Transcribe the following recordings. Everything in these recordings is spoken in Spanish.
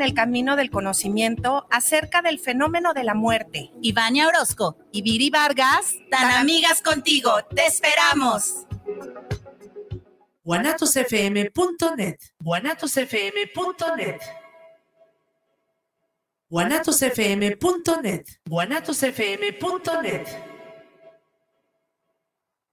en el camino del conocimiento acerca del fenómeno de la muerte. Ivania Orozco y Viri Vargas, tan amigas contigo. ¡Te esperamos! guanatosfm.net guanatosfm.net guanatosfm.net guanatosfm.net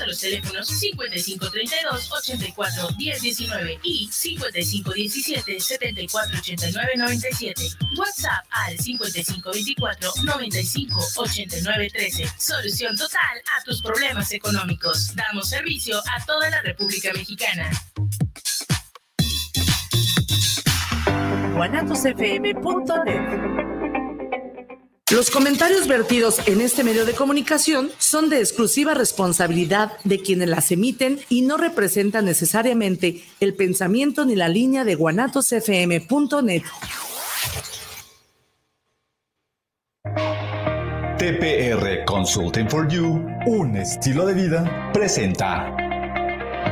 a los teléfonos 5532 84 1019 y 5517 74 89 97. WhatsApp al 5524 95 89 13. Solución total a tus problemas económicos. Damos servicio a toda la República Mexicana. guanatosfm.net los comentarios vertidos en este medio de comunicación son de exclusiva responsabilidad de quienes las emiten y no representan necesariamente el pensamiento ni la línea de guanatosfm.net. TPR Consulting for You, un estilo de vida, presenta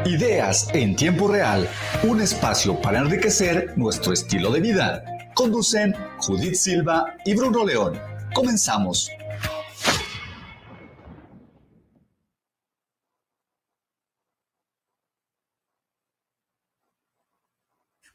Ideas en tiempo real, un espacio para enriquecer nuestro estilo de vida. Conducen Judith Silva y Bruno León. Comenzamos.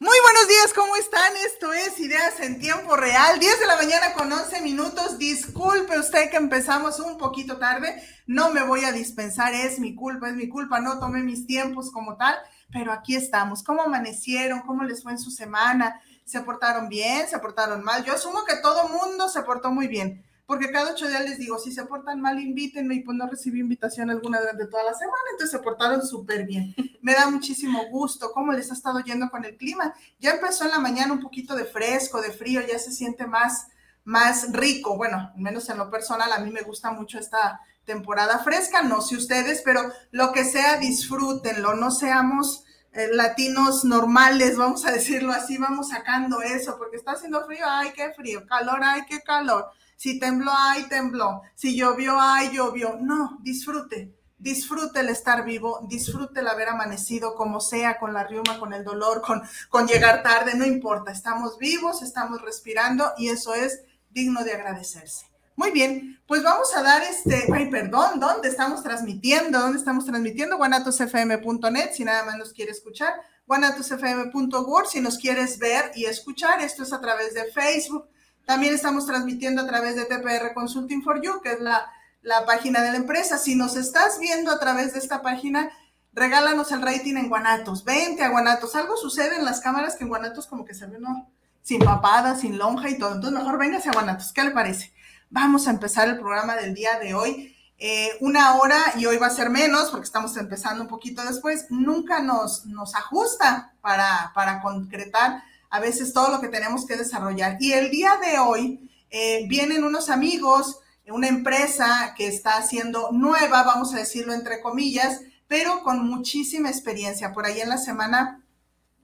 Muy buenos días, ¿cómo están? Esto es Ideas en Tiempo Real, 10 de la mañana con 11 minutos. Disculpe usted que empezamos un poquito tarde, no me voy a dispensar, es mi culpa, es mi culpa, no tomé mis tiempos como tal, pero aquí estamos. ¿Cómo amanecieron? ¿Cómo les fue en su semana? Se portaron bien, se portaron mal. Yo asumo que todo mundo se portó muy bien, porque cada ocho días les digo, si se portan mal, invítenme y pues no recibí invitación alguna durante toda la semana, entonces se portaron súper bien. Me da muchísimo gusto cómo les ha estado yendo con el clima. Ya empezó en la mañana un poquito de fresco, de frío, ya se siente más, más rico. Bueno, menos en lo personal, a mí me gusta mucho esta temporada fresca, no sé ustedes, pero lo que sea, disfrútenlo, no seamos latinos normales, vamos a decirlo así, vamos sacando eso, porque está haciendo frío, ay, qué frío, calor, ay, qué calor, si tembló, ay, tembló, si llovió, ay, llovió. No, disfrute, disfrute el estar vivo, disfrute el haber amanecido como sea, con la riuma, con el dolor, con, con llegar tarde, no importa, estamos vivos, estamos respirando y eso es digno de agradecerse. Muy bien, pues vamos a dar este, ay, perdón, ¿dónde estamos transmitiendo? ¿Dónde estamos transmitiendo? guanatosfm.net, si nada más nos quiere escuchar, guanatosfm.word, si nos quieres ver y escuchar, esto es a través de Facebook. También estamos transmitiendo a través de TPR Consulting for You, que es la, la página de la empresa. Si nos estás viendo a través de esta página, regálanos el rating en Guanatos. Vente a Guanatos. Algo sucede en las cámaras que en Guanatos como que se ve, no, sin papada, sin lonja y todo. Entonces mejor véngase a Guanatos. ¿Qué le parece? Vamos a empezar el programa del día de hoy. Eh, una hora y hoy va a ser menos porque estamos empezando un poquito después. Nunca nos, nos ajusta para, para concretar a veces todo lo que tenemos que desarrollar. Y el día de hoy eh, vienen unos amigos, una empresa que está haciendo nueva, vamos a decirlo entre comillas, pero con muchísima experiencia. Por ahí en la semana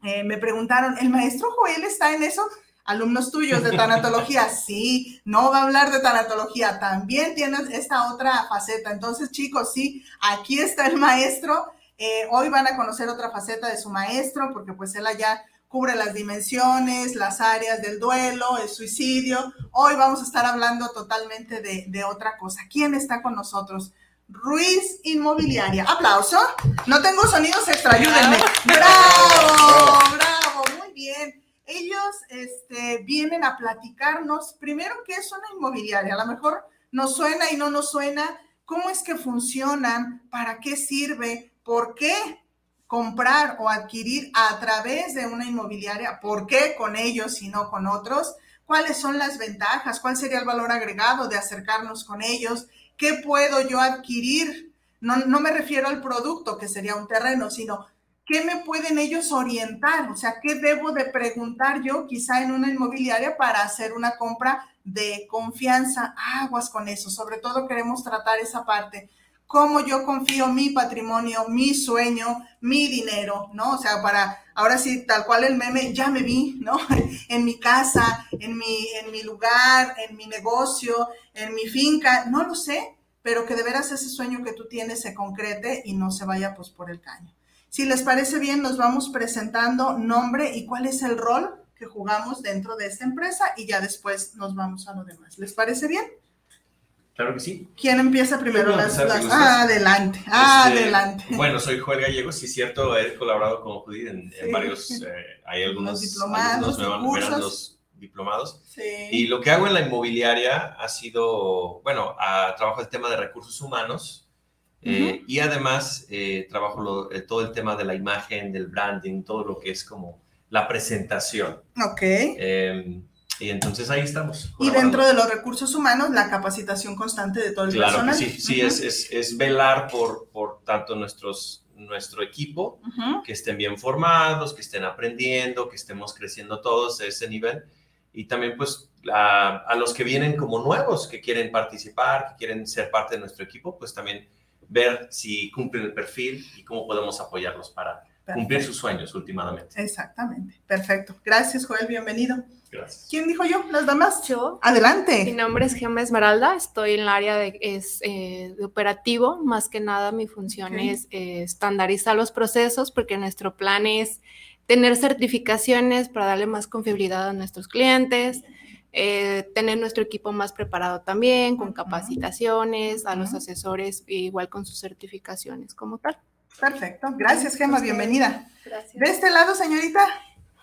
eh, me preguntaron, ¿el maestro Joel está en eso? Alumnos tuyos de tanatología, sí, no va a hablar de tanatología, también tienes esta otra faceta. Entonces, chicos, sí, aquí está el maestro. Eh, hoy van a conocer otra faceta de su maestro, porque pues él allá cubre las dimensiones, las áreas del duelo, el suicidio. Hoy vamos a estar hablando totalmente de, de otra cosa. ¿Quién está con nosotros? Ruiz Inmobiliaria. Aplauso. No tengo sonidos extra, ayúdenme. Bravo, bravo, muy bien ellos este, vienen a platicarnos primero qué es una inmobiliaria. A lo mejor nos suena y no nos suena, cómo es que funcionan, para qué sirve, por qué comprar o adquirir a través de una inmobiliaria, por qué con ellos y no con otros, cuáles son las ventajas, cuál sería el valor agregado de acercarnos con ellos, qué puedo yo adquirir. No, no me refiero al producto, que sería un terreno, sino ¿qué me pueden ellos orientar? O sea, ¿qué debo de preguntar yo quizá en una inmobiliaria para hacer una compra de confianza? Aguas con eso, sobre todo queremos tratar esa parte. Cómo yo confío mi patrimonio, mi sueño, mi dinero, ¿no? O sea, para, ahora sí, tal cual el meme, ya me vi, ¿no? en mi casa, en mi, en mi lugar, en mi negocio, en mi finca, no lo sé, pero que de veras ese sueño que tú tienes se concrete y no se vaya pues por el caño. Si les parece bien, nos vamos presentando nombre y cuál es el rol que jugamos dentro de esta empresa y ya después nos vamos a lo demás. ¿Les parece bien? Claro que sí. ¿Quién empieza primero? Las, ah, adelante, este, adelante. Bueno, soy Joel Gallego, sí es cierto, he colaborado con Judith en, varios, eh, hay algunos diplomados, algunos los diplomados. Sí. Y lo que hago en la inmobiliaria ha sido, bueno, a, trabajo el tema de recursos humanos, eh, y además eh, trabajo eh, todo el tema de la imagen, del branding, todo lo que es como la presentación. Ok. Em, y entonces ahí estamos. Y dentro de los recursos humanos, la capacitación constante de todo el claro personal. sí, sí, es, es, es, velar por, por tanto nuestros, nuestro equipo, que estén bien formados, que estén aprendiendo, que estemos creciendo todos a ese nivel. Y también pues a, a los que vienen como nuevos, que quieren participar, que quieren ser parte de nuestro equipo, pues también ver si cumplen el perfil y cómo podemos apoyarlos para cumplir sus sueños últimamente. Exactamente. Perfecto. Gracias, Joel. Bienvenido. Gracias. ¿Quién dijo yo? ¿Las damas? Yo. Adelante. Mi nombre es Gemma Esmeralda. Estoy en el área de, es, eh, de operativo. Más que nada, mi función es eh, estandarizar los procesos porque nuestro plan es tener certificaciones para darle más confiabilidad a nuestros clientes eh, tener nuestro equipo más preparado también, con capacitaciones, a los asesores igual con sus certificaciones como tal. Perfecto. Gracias, Gemma. Bienvenida. Gracias. De este lado, señorita.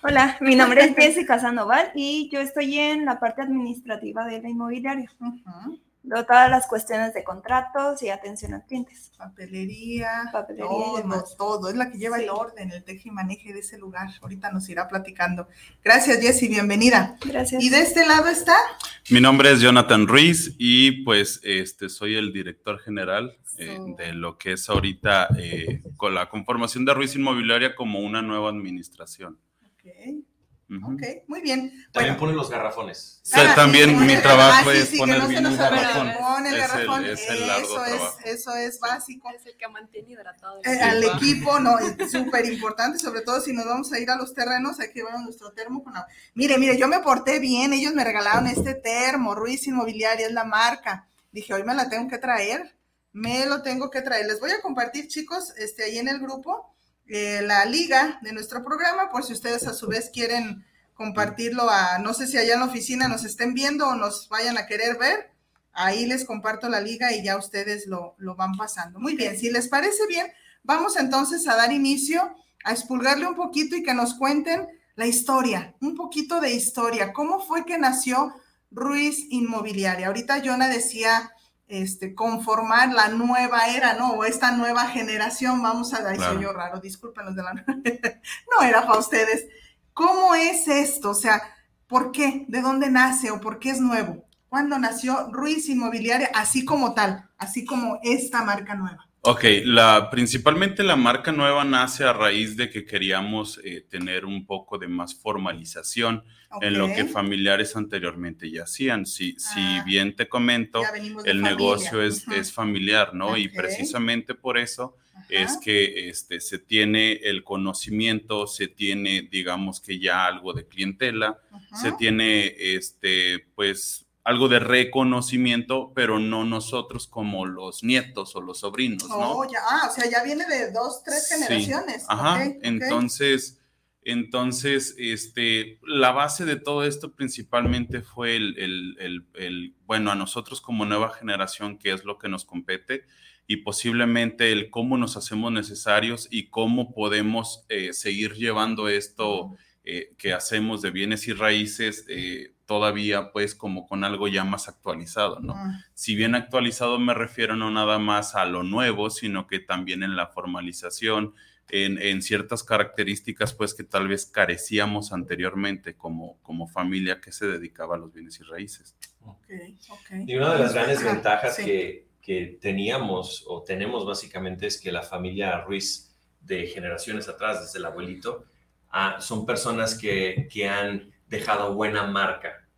Hola, mi nombre es Jessica Sandoval y yo estoy en la parte administrativa de la inmobiliaria todas las cuestiones de contratos y atención a clientes. Papelería, Papelería todo, todo. Es la que lleva el orden, el teje y maneje de ese lugar. Ahorita nos irá platicando. Gracias, Jessy, bienvenida. Gracias. ¿Y de este lado está? Mi nombre es Jonathan Ruiz y pues este soy el director general eh, de lo que es ahorita eh, con la conformación de Ruiz Inmobiliaria como una nueva administración. Okay. Ok, muy bien. También ponen los garrafones. Ah, también mi trabajo es poner bien un garrafón. el garrafón. Es el, largo eso, es, eso es básico. Es el que mantiene hidratado. Eh, al equipo, no, es súper importante, sobre todo si nos vamos a ir a los terrenos, hay que llevar nuestro termo con agua. Mire, mire, yo me porté bien, ellos me regalaron este termo, Ruiz Inmobiliaria es la marca. Dije, hoy me la tengo que traer, me lo tengo que traer. Les voy a compartir, chicos, este, ahí en el grupo eh, la liga de nuestro programa, por si ustedes a su vez quieren compartirlo a, no sé si allá en la oficina nos estén viendo o nos vayan a querer ver, ahí les comparto la liga y ya ustedes lo, lo van pasando. Muy bien, si les parece bien, vamos entonces a dar inicio, a expulgarle un poquito y que nos cuenten la historia, un poquito de historia, cómo fue que nació Ruiz Inmobiliaria. Ahorita Jonah decía este, conformar la nueva era, ¿no? O esta nueva generación, vamos a, decir yo raro, discúlpenos de la no era para ustedes. ¿Cómo es esto? O sea, ¿por qué? ¿De dónde nace o por qué es nuevo? ¿Cuándo nació Ruiz Inmobiliaria así como tal, así como esta marca nueva? Ok, la, principalmente la marca nueva nace a raíz de que queríamos eh, tener un poco de más formalización en lo que familiares anteriormente ya hacían. Si, si ah. bien te comento, el negocio es, es, familiar, ¿no? Y precisamente por eso es que este, se tiene el conocimiento, se tiene, digamos que ya algo de clientela, se tiene, este, pues, algo de reconocimiento, pero no nosotros como los nietos o los sobrinos, ¿no? Oh, ya, ah, o sea, ya viene de dos, tres generaciones. Ajá, entonces, entonces, este, la base de todo esto principalmente fue el, el, el, bueno, a nosotros como nueva generación, que es lo que nos compete, y posiblemente el cómo nos hacemos necesarios y cómo podemos eh, seguir llevando esto eh, que hacemos de bienes y raíces eh, todavía pues como con algo ya más actualizado, ¿no? Ah. Si bien actualizado me refiero no nada más a lo nuevo, sino que también en la formalización, en, ciertas características pues que tal vez carecíamos anteriormente como, como familia que se dedicaba a los bienes y raíces. Y una de las grandes ventajas que, que, teníamos o tenemos básicamente es que la familia Ruiz de generaciones atrás, desde el abuelito, ah, son personas que, que, han dejado buena marca,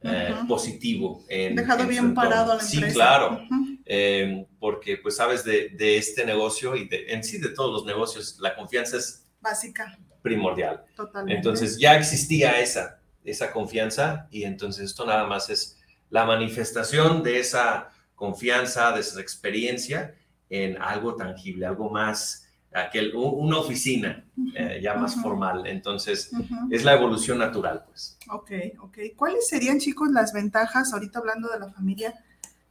eh, positivo. En, dejado bien parado a la empresa. Sí, claro, eh, porque pues sabes de, de, este negocio y de, en sí de todos los negocios, la confianza es básica. Primordial. Totalmente. Entonces ya existía esa, esa confianza y entonces esto nada más es la manifestación de esa confianza, de esa experiencia en algo tangible, algo más, aquel, una oficina eh, ya más formal. Entonces, es la evolución natural, pues. Ok, ok. ¿Cuáles serían, chicos, las ventajas, ahorita hablando de la familia,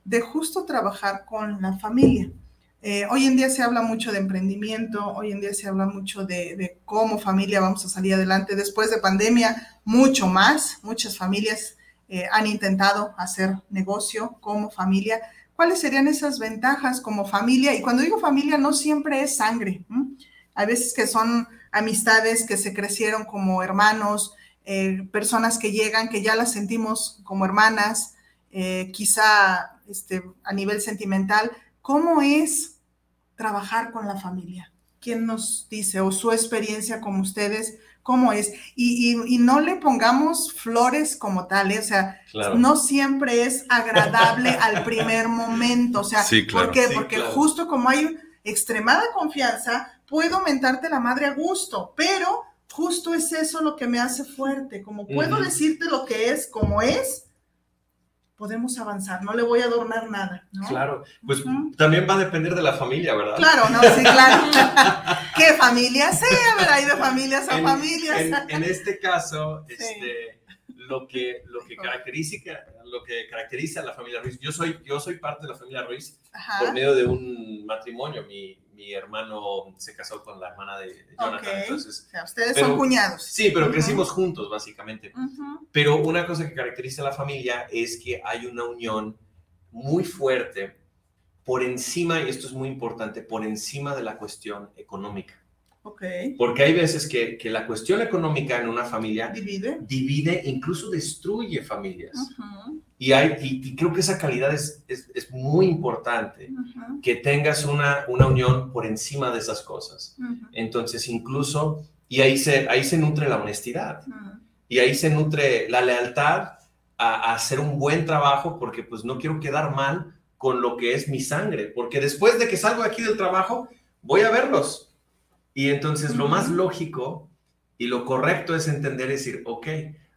de justo trabajar con la familia? Eh, hoy en día se habla mucho de emprendimiento, hoy en día se habla mucho de, de, cómo familia vamos a salir adelante. Después de pandemia, mucho más. Muchas familias eh, han intentado hacer negocio como familia. ¿Cuáles serían esas ventajas como familia? Y cuando digo familia, no siempre es sangre. Hay veces que son amistades que se crecieron como hermanos, eh, personas que llegan, que ya las sentimos como hermanas, quizá este, a nivel sentimental. ¿Cómo es trabajar con la familia? ¿Quién nos dice o su experiencia como ustedes? ¿Cómo es? Y, no le pongamos flores como tal, ¿eh? o sea, no siempre es agradable al primer momento, o sea, ¿por qué? Porque justo como hay extremada confianza, puedo mentarte la madre a gusto, pero justo es eso lo que me hace fuerte, como puedo decirte lo que es, como es, podemos avanzar, no le voy a adornar nada. ¿no? Claro, pues también va a depender de la familia, ¿verdad? Claro, no, sí, claro. ¿Qué familia sea, verdad? Hay de familias a familias. En, este caso, este, lo que, lo que caracteriza, lo que caracteriza a la familia Ruiz, yo soy, yo soy parte de la familia Ruiz por medio de un matrimonio, mi, mi hermano se casó con la hermana de, Jonathan. Entonces, ustedes son cuñados. Sí, pero crecimos juntos, básicamente. Pero una cosa que caracteriza a la familia es que hay una unión muy fuerte por encima, y esto es muy importante, por encima de la cuestión económica. Okay. Porque hay veces que, que, la cuestión económica en una familia divide, divide incluso destruye familias. Y, hay, y, creo que esa calidad es, es, es muy importante, que tengas una, una unión por encima de esas cosas. Entonces, incluso, y ahí se, ahí se nutre la honestidad, y ahí se nutre la lealtad a, a, hacer un buen trabajo, porque pues no quiero quedar mal con lo que es mi sangre, porque después de que salgo aquí del trabajo, voy a verlos. Y entonces lo más lógico y lo correcto es entender, decir, ok,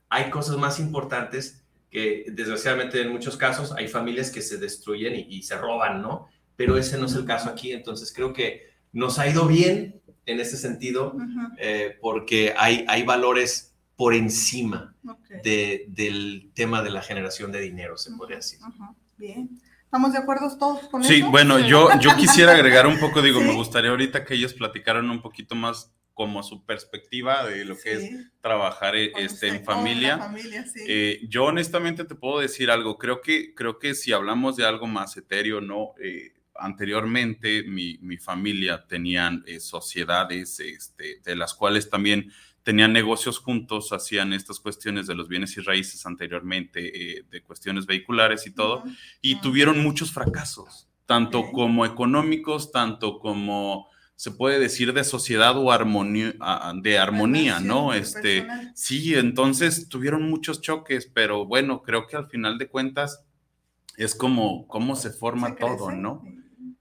hay cosas más importantes que desgraciadamente en muchos casos hay familias que se destruyen y, se roban, ¿no? Pero ese no es el caso aquí. Entonces creo que nos ha ido bien en ese sentido eh, porque hay, hay valores por encima del tema de la generación de dinero, se podría decir. Bien. ¿Estamos de acuerdo todos con eso? Sí, bueno, yo, yo quisiera agregar un poco, digo, me gustaría ahorita que ellos platicaran un poquito más como su perspectiva de lo que es trabajar eh, este, en familia. Eh, yo honestamente te puedo decir algo, creo que, creo que si hablamos de algo más etéreo, ¿no? Eh, anteriormente mi, mi, familia tenían sociedades este, de las cuales también tenían negocios juntos, hacían estas cuestiones de los bienes y raíces anteriormente, eh, de cuestiones vehiculares y todo, y tuvieron muchos fracasos, tanto como económicos, tanto como se puede decir de sociedad o armonía, de armonía, ¿no? Este, sí, entonces tuvieron muchos choques, pero bueno, creo que al final de cuentas es como cómo se forma todo, ¿no?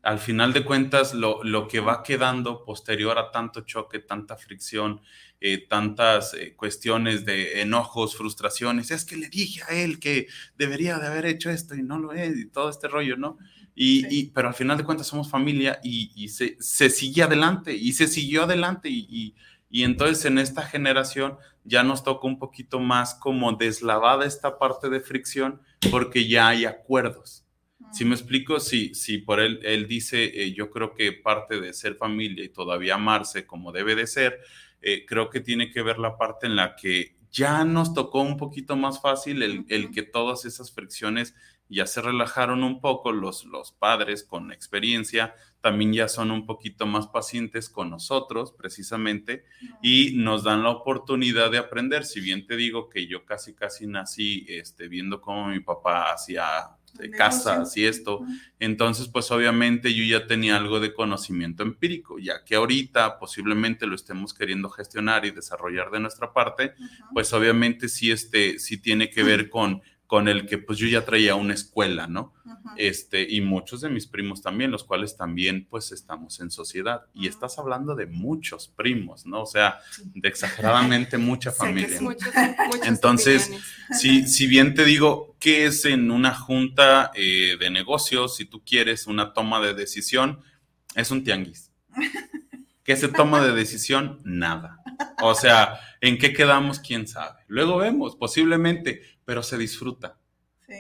Al final de cuentas, lo, lo que va quedando posterior a tanto choque, tanta fricción, eh, tantas eh, cuestiones de enojos, frustraciones. Es que le dije a él que debería de haber hecho esto y no lo es, y todo este rollo, ¿no? Y, pero al final de cuentas somos familia y, se, se, sigue adelante y se siguió adelante y, y, entonces en esta generación ya nos toca un poquito más como deslavada esta parte de fricción porque ya hay acuerdos. Si me explico, si, si por él, él dice, eh, yo creo que parte de ser familia y todavía amarse como debe de ser, eh, creo que tiene que ver la parte en la que ya nos tocó un poquito más fácil el, que todas esas fricciones ya se relajaron un poco, los, los padres con experiencia también ya son un poquito más pacientes con nosotros precisamente y nos dan la oportunidad de aprender. Si bien te digo que yo casi casi nací este, viendo cómo mi papá hacía casas y esto. Entonces, pues obviamente yo ya tenía algo de conocimiento empírico, ya que ahorita posiblemente lo estemos queriendo gestionar y desarrollar de nuestra parte, pues obviamente sí, este, sí tiene que ver con con el que pues yo ya traía una escuela, ¿no? Este, y muchos de mis primos también, los cuales también pues estamos en sociedad. Y estás hablando de muchos primos, ¿no? O sea, de exageradamente mucha familia. Entonces, si, si bien te digo, ¿qué es en una junta eh, de negocios, si tú quieres una toma de decisión? Es un tianguis. ¿Qué se toma de decisión? Nada. O sea, ¿en qué quedamos? ¿Quién sabe? Luego vemos, posiblemente, pero se disfruta.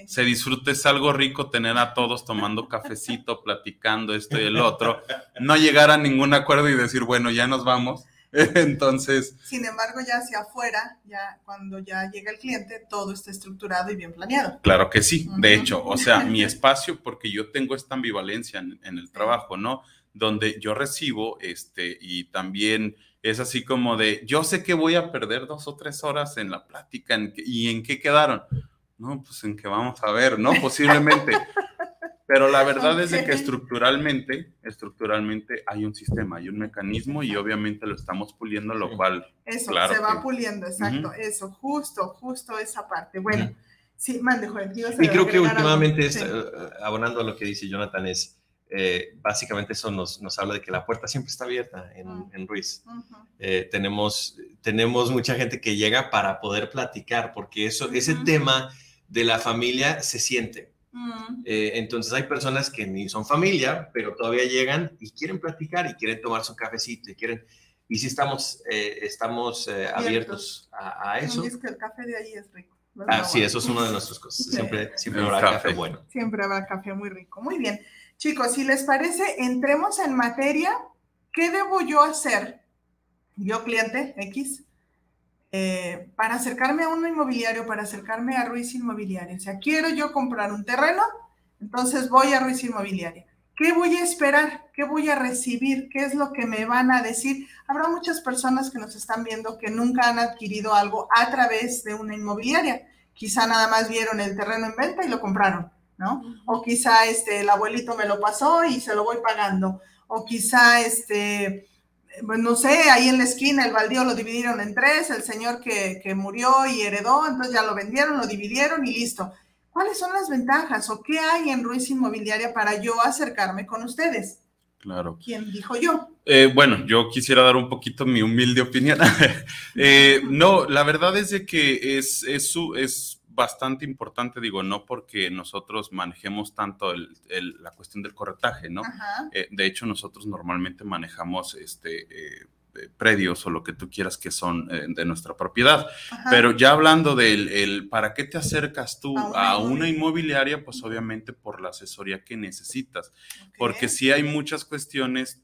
Se disfruta, es algo rico tener a todos tomando cafecito, platicando esto y el otro, no llegar a ningún acuerdo y decir, bueno, ya nos vamos. Entonces. Sin embargo, ya hacia afuera, ya cuando ya llega el cliente, todo está estructurado y bien planeado. Claro que sí. De hecho, o sea, mi espacio, porque yo tengo esta ambivalencia en el trabajo, ¿no? donde yo recibo, este, y también es así como de, yo sé que voy a perder dos o tres horas en la plática, ¿y en qué quedaron? No, pues en que vamos a ver, ¿no? Posiblemente. Pero la verdad es de que estructuralmente, estructuralmente hay un sistema, hay un mecanismo y obviamente lo estamos puliendo, lo cual... Eso, se va puliendo, exacto, eso, justo, justo esa parte. Bueno, sí, mande, Joel. Y creo que últimamente, eh, abonando a lo que dice Jonathan, es eh, básicamente eso nos, nos, habla de que la puerta siempre está abierta en, en Ruiz. Eh, tenemos, tenemos mucha gente que llega para poder platicar, porque eso, ese tema de la familia se siente. Eh, entonces hay personas que ni son familia, pero todavía llegan y quieren platicar y quieren tomar su cafecito y quieren... Y si estamos, estamos abiertos a, eso. es que el café de ahí es rico. Ah, sí, eso es una de nuestras cosas. Siempre, siempre habrá café bueno. Siempre habrá café muy rico. Muy bien. Chicos, si les parece, entremos en materia. ¿Qué debo yo hacer, yo cliente X, eh, para acercarme a un inmobiliario, para acercarme a Ruiz Inmobiliaria? O sea, quiero yo comprar un terreno, entonces voy a Ruiz Inmobiliaria. ¿Qué voy a esperar? ¿Qué voy a recibir? ¿Qué es lo que me van a decir? Habrá muchas personas que nos están viendo que nunca han adquirido algo a través de una inmobiliaria. Quizá nada más vieron el terreno en venta y lo compraron. ¿No? O quizá este, el abuelito me lo pasó y se lo voy pagando. O quizá, este, pues no sé, ahí en la esquina el baldío lo dividieron en tres, el señor que, murió y heredó, entonces ya lo vendieron, lo dividieron y listo. ¿Cuáles son las ventajas o qué hay en Ruiz Inmobiliaria para yo acercarme con ustedes? Claro. ¿Quién dijo yo? Eh, bueno, yo quisiera dar un poquito mi humilde opinión. Eh, no, la verdad es de que es, es, es bastante importante, digo, no porque nosotros manejemos tanto la cuestión del corretaje, ¿no? Eh, de hecho, nosotros normalmente manejamos este, eh, predios o lo que tú quieras que son de nuestra propiedad. Pero ya hablando del el, para qué te acercas tú a una, inmobiliaria, pues obviamente por la asesoría que necesitas. Porque sí hay muchas cuestiones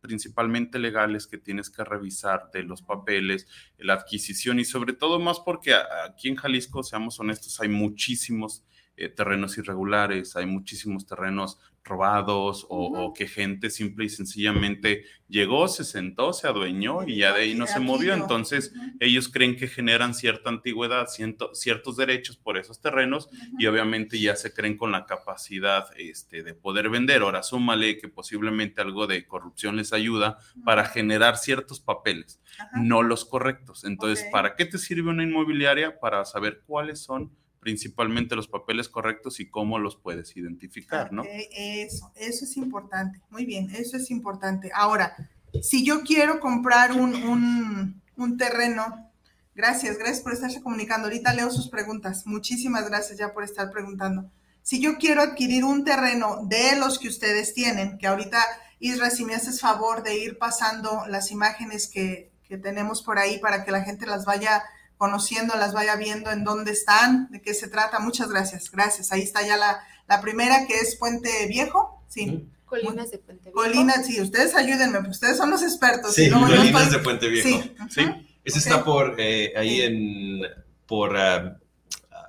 principalmente legales que tienes que revisar de los papeles, la adquisición y sobre todo más porque aquí en Jalisco, seamos honestos, hay muchísimos eh, terrenos irregulares, hay muchísimos terrenos robados o, que gente simple y sencillamente llegó, se sentó, se adueñó y ya de ahí no se movió. Entonces ellos creen que generan cierta antigüedad, ciertos derechos por esos terrenos y obviamente ya se creen con la capacidad este, de poder vender. Ahora súmale que posiblemente algo de corrupción les ayuda para generar ciertos papeles, no los correctos. Entonces, ¿para qué te sirve una inmobiliaria? Para saber cuáles son principalmente los papeles correctos y cómo los puedes identificar, ¿no? Eso, eso es importante. Muy bien, eso es importante. Ahora, si yo quiero comprar un, un, terreno, gracias, gracias por estarse comunicando. Ahorita leo sus preguntas. Muchísimas gracias ya por estar preguntando. Si yo quiero adquirir un terreno de los que ustedes tienen, que ahorita, Isra, si me haces favor de ir pasando las imágenes que, que tenemos por ahí para que la gente las vaya conociendo, las vaya viendo en dónde están, de qué se trata. Muchas gracias, gracias. Ahí está ya la, la primera que es Puente Viejo, sí. Colinas de Puente Viejo. Colinas, sí, ustedes ayúdenme, pues ustedes son los expertos. Sí, Colinas de Puente Viejo. Sí, sí. Ese está por eh, ahí en, por, uh,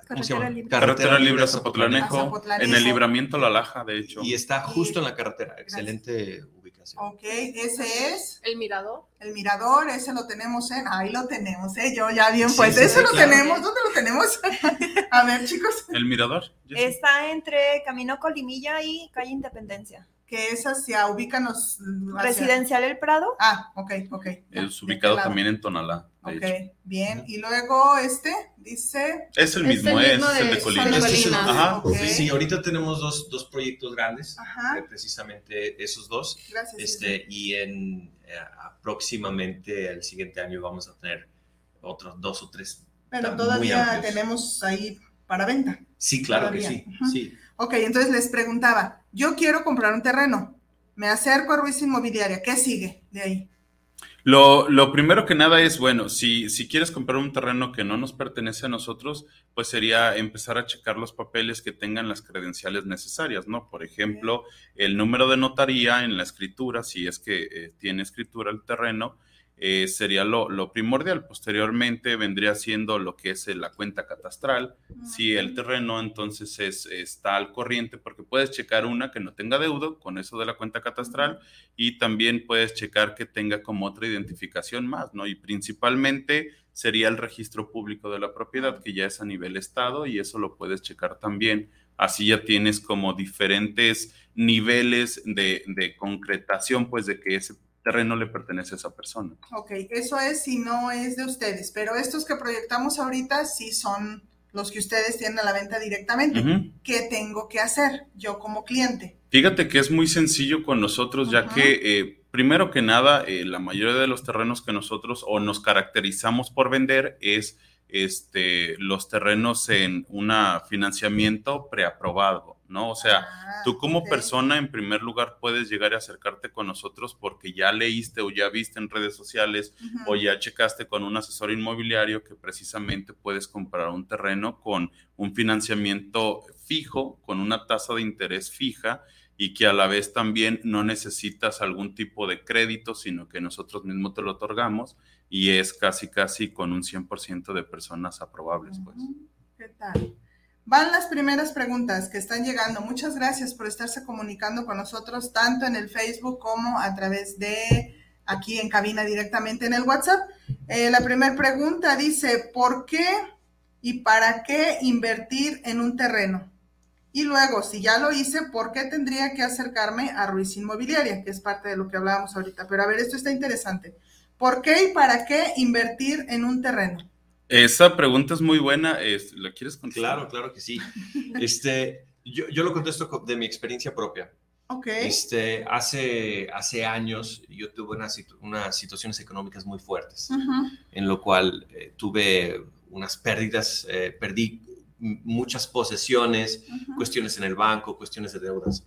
¿cómo se llama? Carretera Libre Zapotlanejo, en el libramiento La Laja, de hecho. Y está justo en la carretera, excelente financiero. Ok, ese es. El mirador. El mirador, ese lo tenemos en. Ahí lo tenemos, ¿eh? Yo ya bien, pues sí, ese sí, lo claro. tenemos. ¿Dónde lo tenemos? A ver, chicos, El mirador. Está entre Camino Colimilla y Calle Independencia. Que es hacia, ubícanos. hacia- Residencial El Prado. Ah, ok, ok. Es ¿De ubicado lado? también en Tonalá. Ok, hecho. bien. Y luego este dice. Es el Es mismo, es, el de Este el-. Ajá. Sí, ahorita tenemos dos, dos proyectos grandes, Ajá. eh, precisamente esos dos. Gracias. Este, y en eh, próximamente el siguiente año vamos a tener otros dos o tres. Pero todavía tenemos ahí para venta. Sí, claro Todavía. que sí. Sí. Ok, entonces les preguntaba, yo quiero comprar un terreno, me acerco a Ruiz Inmobiliaria, ¿qué sigue de ahí? Lo, primero que nada es, bueno, si, si quieres comprar un terreno que no nos pertenece a nosotros, pues sería empezar a checar los papeles que tengan las credenciales necesarias, ¿no? Por ejemplo, el número de notaría en la escritura, si es que eh, tiene escritura el terreno, eh, sería lo, lo primordial. Posteriormente vendría siendo lo que es eh, la cuenta catastral. Si el terreno entonces es, está al corriente, porque puedes checar una que no tenga deuda con eso de la cuenta catastral y también puedes checar que tenga como otra identificación más, ¿no? Y principalmente sería el registro público de la propiedad, que ya es a nivel estado y eso lo puedes checar también. Así ya tienes como diferentes niveles de, de concretación, pues de que ese terreno le pertenece a esa persona. Ok, eso es si no es de ustedes, pero estos que proyectamos ahorita sí son los que ustedes tienen a la venta directamente. ¿Qué tengo que hacer yo como cliente? Fíjate que es muy sencillo con nosotros, ya que eh, primero que nada, eh, la mayoría de los terrenos que nosotros o nos caracterizamos por vender es este, los terrenos en un financiamiento preaprobado, ¿no? O sea, Ah, tú como persona, en primer lugar, puedes llegar a acercarte con nosotros porque ya leíste o ya viste en redes sociales o ya checaste con un asesor inmobiliario que precisamente puedes comprar un terreno con un financiamiento fijo, con una tasa de interés fija y que a la vez también no necesitas algún tipo de crédito, sino que nosotros mismos te lo otorgamos y es casi, casi con un 100% de personas aprobables, pues. ¿Qué tal? Van las primeras preguntas que están llegando. Muchas gracias por estarse comunicando con nosotros, tanto en el Facebook como a través de aquí en cabina directamente en el WhatsApp. Eh, la primera pregunta dice, ¿por qué y para qué invertir en un terreno? Y luego, si ya lo hice, ¿por qué tendría que acercarme a Ruiz Inmobiliaria? Que es parte de lo que hablábamos ahorita. Pero a ver, esto está interesante. ¿Por qué y para qué invertir en un terreno? Esa pregunta es muy buena. es- ¿La quieres contestar? Claro, claro que sí. Este, yo, yo lo contesto co- de mi experiencia propia. Ok. Este, hace, hace años yo tuve una situ- unas situaciones económicas muy fuertes, Ujú. en lo cual eh, tuve unas pérdidas, eh, perdí muchas posesiones, Ujú. cuestiones en el banco, cuestiones de deudas.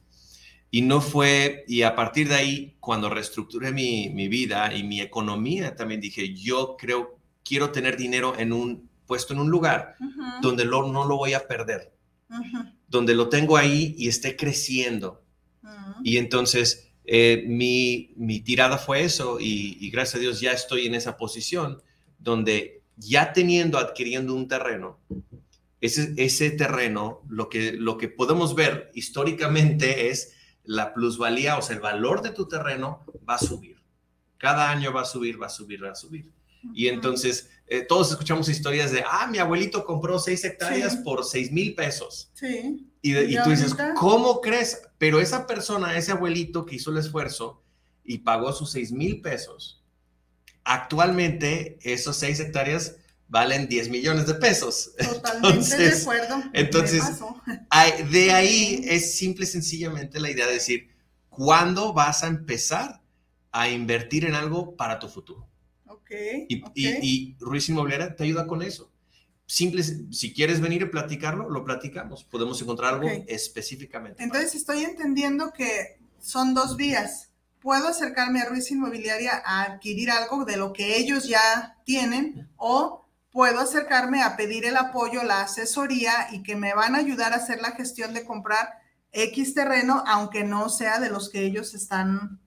Y no fue, y a partir de ahí, cuando reestructuré mi, mi vida y mi economía, también dije, yo creo, quiero tener dinero en un, puesto en un lugar Ujú. donde lo, no lo voy a perder, Ujú. donde lo tengo ahí y esté creciendo. Ujú. Y entonces eh, mi, mi tirada fue eso y, y gracias a Dios ya estoy en esa posición donde ya teniendo, adquiriendo un terreno, ese, ese terreno, lo que, lo que podemos ver históricamente es la plusvalía, o sea, el valor de tu terreno va a subir. Cada año va a subir, va a subir, va a subir. Y entonces eh, todos escuchamos historias de, ah, mi abuelito compró seis hectáreas Sí. por seis mil pesos. Sí. Y, de- y ¿Y tú dices? ¿cómo crees? Pero esa persona, ese abuelito que hizo el esfuerzo y pagó sus seis mil pesos, actualmente esos seis hectáreas valen 10 millones de pesos. Totalmente de Entonces, acuerdo. entonces- De ahí es simple y sencillamente la idea de decir, ¿cuándo vas a empezar a invertir en algo para tu futuro? Y, ok. y, y Ruiz Inmobiliaria te ayuda con eso. Simple, si quieres venir y platicarlo, lo platicamos. Podemos encontrar algo específicamente. Entonces estoy entendiendo que son dos vías. Puedo acercarme a Ruiz Inmobiliaria a adquirir algo de lo que ellos ya tienen o puedo acercarme a pedir el apoyo, la asesoría y que me van a ayudar a hacer la gestión de comprar X terreno, aunque no sea de los que ellos están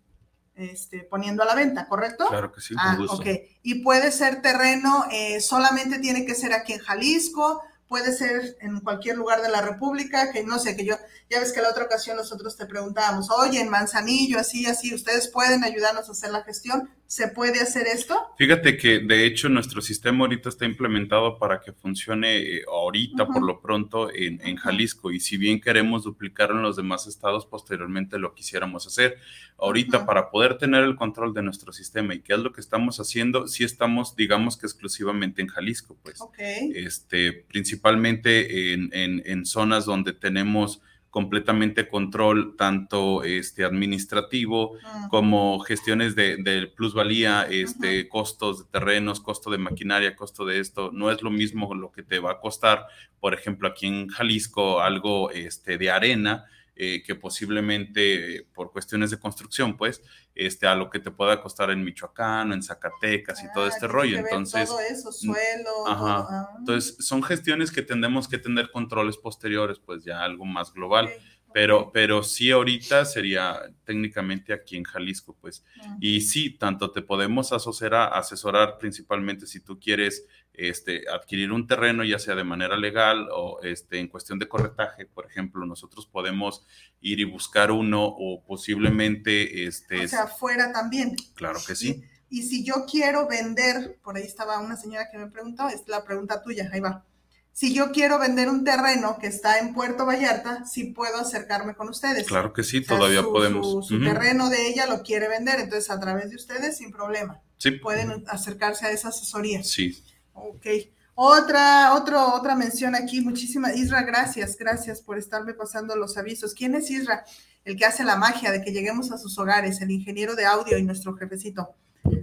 este, poniendo a la venta, ¿correcto? Claro que sí. Ah, gusto. ok. Y puede ser terreno, eh, solamente tiene que ser aquí en Jalisco, puede ser en cualquier lugar de la República, que no sé, que yo, ya ves que la otra ocasión nosotros te preguntábamos, oye, en Manzanillo, así, así, ¿ustedes pueden ayudarnos a hacer la gestión? ¿Se puede hacer esto? Fíjate que de hecho nuestro sistema ahorita está implementado para que funcione eh, ahorita por lo pronto en, en, Jalisco y si bien queremos duplicarlo en los demás estados, posteriormente lo quisiéramos hacer. Ahorita para poder tener el control de nuestro sistema y qué es lo que estamos haciendo, sí estamos, digamos que exclusivamente en Jalisco, pues. Este, principalmente en, en, en zonas donde tenemos completamente control tanto este, administrativo como gestiones de, plusvalía, este, costos de terrenos, costo de maquinaria, costo de esto. No es lo mismo lo que te va a costar, por ejemplo, aquí en Jalisco, algo este, de arena eh, que posiblemente eh, por cuestiones de construcción, pues, este, a lo que te pueda costar en Michoacán, en Zacatecas y todo este rollo. Entonces, todo eso, suelo. Ajá. Ah. Entonces, son gestiones que tendemos que tener controles posteriores, pues ya algo más global. Pero, pero sí ahorita sería técnicamente aquí en Jalisco, pues. Y sí, tanto te podemos asesorar, asesorar principalmente si tú quieres este, adquirir un terreno, ya sea de manera legal o este, en cuestión de corretaje, por ejemplo, nosotros podemos ir y buscar uno o posiblemente... Este, o sea, fuera también. Claro que sí. Y, y si yo quiero vender, por ahí estaba una señora que me preguntó, es la pregunta tuya, ahí va si yo quiero vender un terreno que está en Puerto Vallarta, sí puedo acercarme con ustedes. Claro que sí, todavía podemos. Su, terreno de ella lo quiere vender, entonces a través de ustedes, sin problema. Sí. Pueden acercarse a esa asesoría. Sí. Ok. Otra, otro, otra mención aquí, muchísimas. Isra, gracias, gracias por estarme pasando los avisos. ¿Quién es Isra? El que hace la magia de que lleguemos a sus hogares, el ingeniero de audio y nuestro jefecito.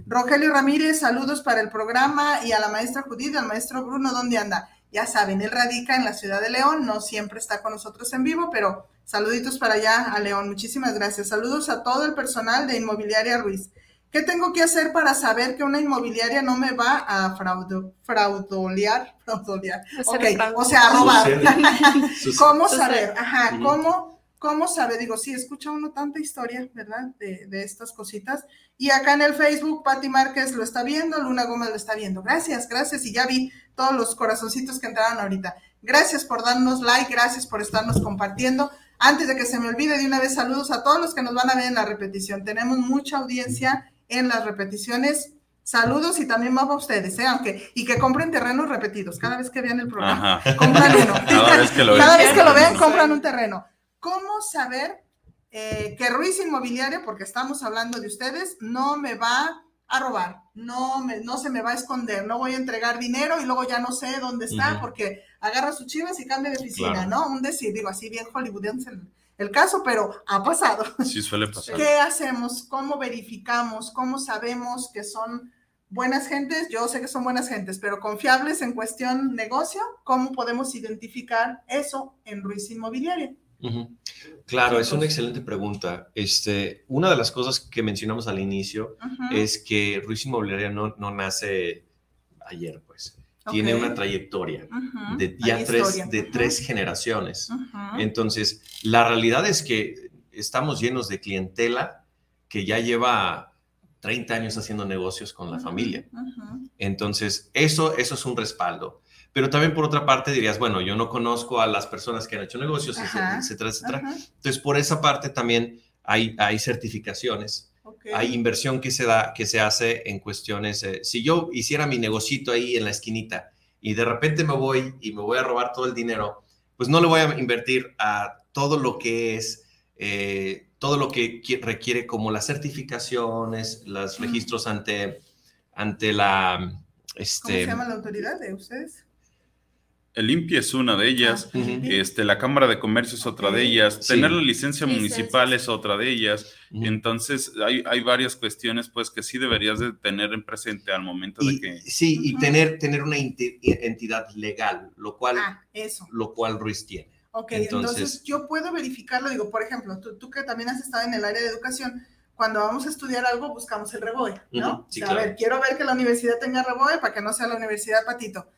Rogelio Ramírez, saludos para el programa y a la maestra Judith, al maestro Bruno, ¿dónde anda? Ya saben, él radica en la ciudad de León, no siempre está con nosotros en vivo, pero saluditos para allá a León. Muchísimas gracias. Saludos a todo el personal de Inmobiliaria Ruiz. ¿Qué tengo que hacer para saber que una inmobiliaria no me va a fraudo, fraudolear? Fraudolear. o sea, a robar. ¿Cómo saber? Ajá, ¿cómo, ¿cómo sabe? Digo, sí, escucha uno tanta historia, ¿verdad? De, de estas cositas. Y acá en el Facebook, Patti Márquez lo está viendo, Luna Gómez lo está viendo. Gracias, gracias. Y ya vi todos los corazoncitos que entraron ahorita. Gracias por darnos like, gracias por estarnos compartiendo. Antes de que se me olvide, de una vez saludos a todos los que nos van a ver en la repetición. Tenemos mucha audiencia en las repeticiones. Saludos y también más a ustedes, ¿eh? Aunque, y que compren terrenos repetidos. Cada vez que vean el programa, compran uno. Cada vez que lo, Cada vez que lo vean, compran un terreno. ¿Cómo saber eh, que Ruiz Inmobiliario, porque estamos hablando de ustedes, no me va a robar, no, me, no se me va a esconder, no voy a entregar dinero y luego ya no sé dónde está porque agarra sus chivas y cambia de oficina, ¿no? Un decir, digo, así bien hollywoodense el, el caso, pero ha pasado. Sí, suele pasar. ¿Qué hacemos? ¿Cómo verificamos? ¿Cómo sabemos que son buenas gentes? Yo sé que son buenas gentes, pero confiables en cuestión negocio, ¿cómo podemos identificar eso en Ruiz Inmobiliaria? Claro, es una excelente pregunta. Este, una de las cosas que mencionamos al inicio es que Ruiz Inmobiliaria no, no nace ayer, pues. Tiene una trayectoria de ya tres, de tres generaciones. Entonces, la realidad es que estamos llenos de clientela que ya lleva 30 años haciendo negocios con la familia. Entonces, eso, eso es un respaldo. Pero también por otra parte dirías, bueno, yo no conozco a las personas que han hecho negocios, etcétera, etcétera. Entonces, por esa parte también hay, hay certificaciones, hay inversión que se da, que se hace en cuestiones. Eh, si yo hiciera mi negocito ahí en la esquinita y de repente me voy y me voy a robar todo el dinero, pues no le voy a invertir a todo lo que es, eh, todo lo que requiere como las certificaciones, los registros ante, ante la... Este, ¿Cómo se llama la autoridad de ustedes? El INPI es una de ellas, ah, este, la Cámara de Comercio es otra de ellas, tener la licencia municipal es otra de ellas. Entonces, hay, hay, varias cuestiones pues que sí deberías de tener en presente al momento de que... Sí, y tener, tener una entidad legal, lo cual, ah, eso. Lo cual Ruiz tiene. Ok, entonces, yo puedo verificarlo, digo, por ejemplo, tú, tú, que también has estado en el área de educación, cuando vamos a estudiar algo buscamos el REBOE, ¿no? A ver, quiero ver que la universidad tenga REBOE para que no sea la universidad patito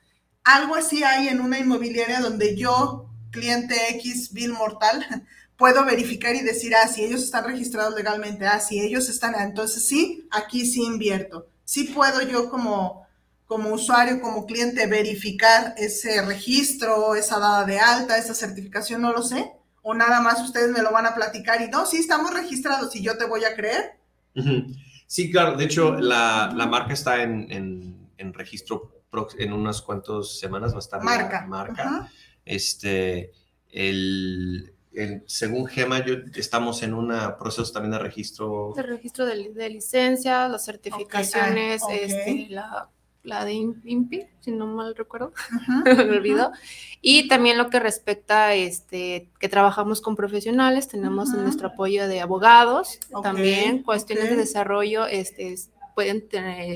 algo así hay en una inmobiliaria donde yo, cliente X, Bill Mortal, puedo verificar y decir, ah, si ellos están registrados legalmente, ah, si ellos están, entonces sí, aquí sí invierto. Sí puedo yo como, como usuario, como cliente, verificar ese registro, esa dada de alta, esa certificación, no lo sé? ¿O nada más ustedes me lo van a platicar y no, sí, estamos registrados y yo te voy a creer? Sí, claro. De hecho, la, marca está en, registro en unas cuantas semanas va a estar marca. marca. Este, el, según Gema, yo, estamos en un proceso también de registro. De registro de, licencia, las certificaciones, ah, este, la la de INPI, si no mal recuerdo, me olvidó. Y también lo que respecta a este, que trabajamos con profesionales, tenemos nuestro apoyo de abogados, también cuestiones de desarrollo, este, pueden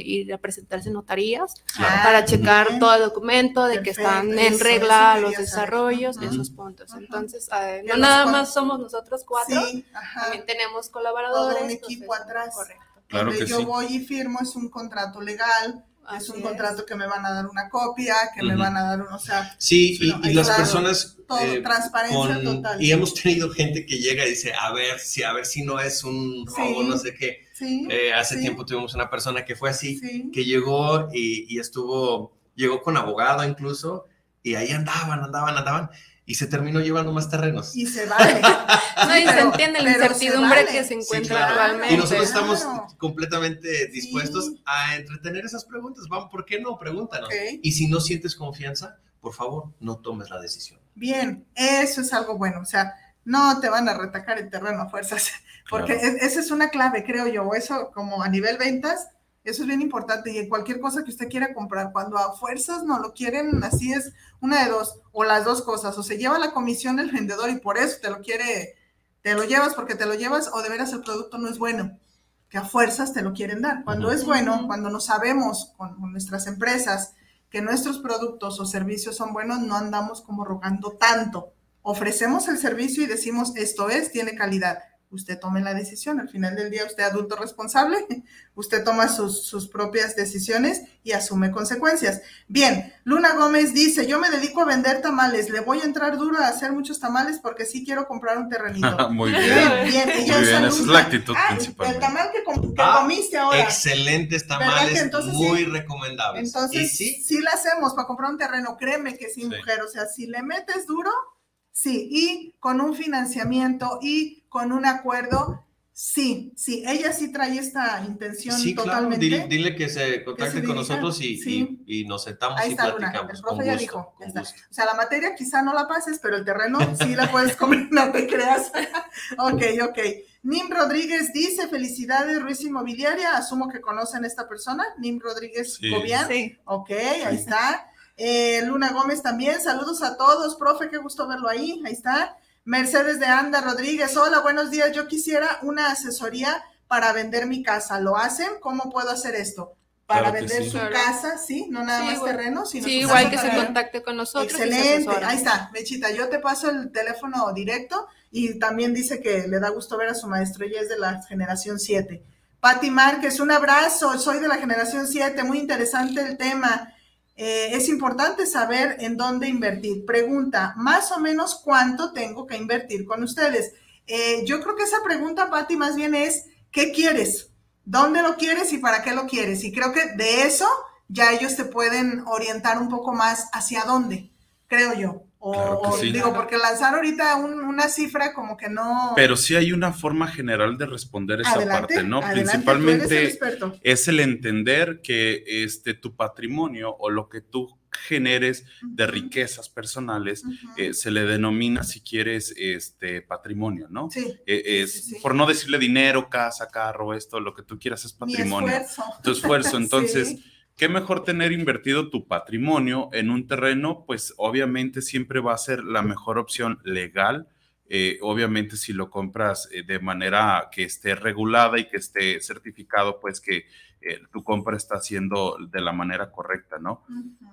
ir a presentarse notarías para checar todo el documento de que están en regla los desarrollos, esos puntos. Entonces, ah, no nada más somos nosotros cuatro, también tenemos colaboradores. Todo un equipo atrás. Correcto. Claro que yo voy y firmo, es un contrato legal, es un contrato que me van a dar una copia, que me van a dar un, o sea... Sí, y, las personas... Todo, eh, transparencia total. Y hemos tenido gente que llega y dice, a ver si, a ver si no es un robo, no sé qué. Eh, hace tiempo tuvimos una persona que fue así, que llegó y, y, estuvo, llegó con abogado incluso, y ahí andaban, andaban, andaban y se terminó llevando más terrenos. Y se vale. no, y se entiende la incertidumbre que se encuentra actualmente. Y nosotros estamos completamente dispuestos a entretener esas preguntas. Vamos, ¿por qué no? Pregúntanos. Y si no sientes confianza, por favor, no tomes la decisión. Bien, eso es algo bueno. O sea, no te van a retacar el terreno a fuerzas, porque esa es una clave, creo yo. Eso como a nivel ventas, eso es bien importante y en cualquier cosa que usted quiera comprar, cuando a fuerzas no lo quieren, así es una de dos, o las dos cosas, o se lleva la comisión el vendedor y por eso te lo quiere, te lo llevas porque te lo llevas, o de veras el producto no es bueno, que a fuerzas te lo quieren dar. Cuando es bueno, cuando no sabemos con, nuestras empresas que nuestros productos o servicios son buenos, no andamos como rogando tanto. Ofrecemos el servicio y decimos, esto es, tiene calidad usted tome la decisión. Al final del día, usted adulto responsable, usted toma sus, propias decisiones y asume consecuencias. Bien, Luna Gómez dice, yo me dedico a vender tamales, le voy a entrar duro a hacer muchos tamales porque sí quiero comprar un terrenito. Muy bien. bien, esa es la actitud ah, principal. El tamal que, ah, comiste ahora. Excelentes tamales, muy recomendables. Entonces, sí? sí la hacemos para comprar un terreno, créeme que sí, mujer, o sea, si le metes duro, sí, y con un financiamiento y con un acuerdo. Sí, sí, ella sí trae esta intención sí, totalmente. Claro. Dile, que se contacte con nosotros y, y, nos sentamos y platicamos. El profe ya dijo. O sea, la materia quizá no la pases, pero el terreno sí la puedes comer, no te creas. ok, ok. Nim Rodríguez dice, felicidades Ruiz Inmobiliaria, asumo que conocen a esta persona, Nim Rodríguez Cobian. Sí. Ok, ahí está. Eh, Luna Gómez también, saludos a todos, profe, qué gusto verlo ahí, ahí está. Mercedes de Anda Rodríguez, hola, buenos días. Yo quisiera una asesoría para vender mi casa. ¿Lo hacen? ¿Cómo puedo hacer esto? Para vender su casa, ¿sí? No nada más terreno, sino Sí, igual que se contacte con nosotros. Excelente, ahí está, Mechita, yo te paso el teléfono directo y también dice que le da gusto ver a su maestro, ella es de la generación 7. Pati Márquez, un abrazo, soy de la generación 7, muy interesante el tema. Eh, es importante saber en dónde invertir. Pregunta, más o menos cuánto tengo que invertir con ustedes. Eh, yo creo que esa pregunta, Patti, más bien es, ¿qué quieres? ¿Dónde lo quieres y para qué lo quieres? Y creo que de eso ya ellos te pueden orientar un poco más hacia dónde, creo yo. O, digo, porque lanzar ahorita una cifra como que no. Pero sí hay una forma general de responder esa parte, ¿no? Principalmente es el entender que este tu patrimonio o lo que tú generes de riquezas personales eh, se le denomina si quieres este patrimonio, ¿no? Sí, eh, es por no decirle dinero, casa, carro, esto, lo que tú quieras es patrimonio. esfuerzo. Tu esfuerzo, entonces ¿Qué mejor tener invertido tu patrimonio en un terreno? Pues obviamente siempre va a ser la mejor opción legal. Eh, obviamente si lo compras eh, de manera que esté regulada y que esté certificado, pues que eh, tu compra está haciendo de la manera correcta, ¿no?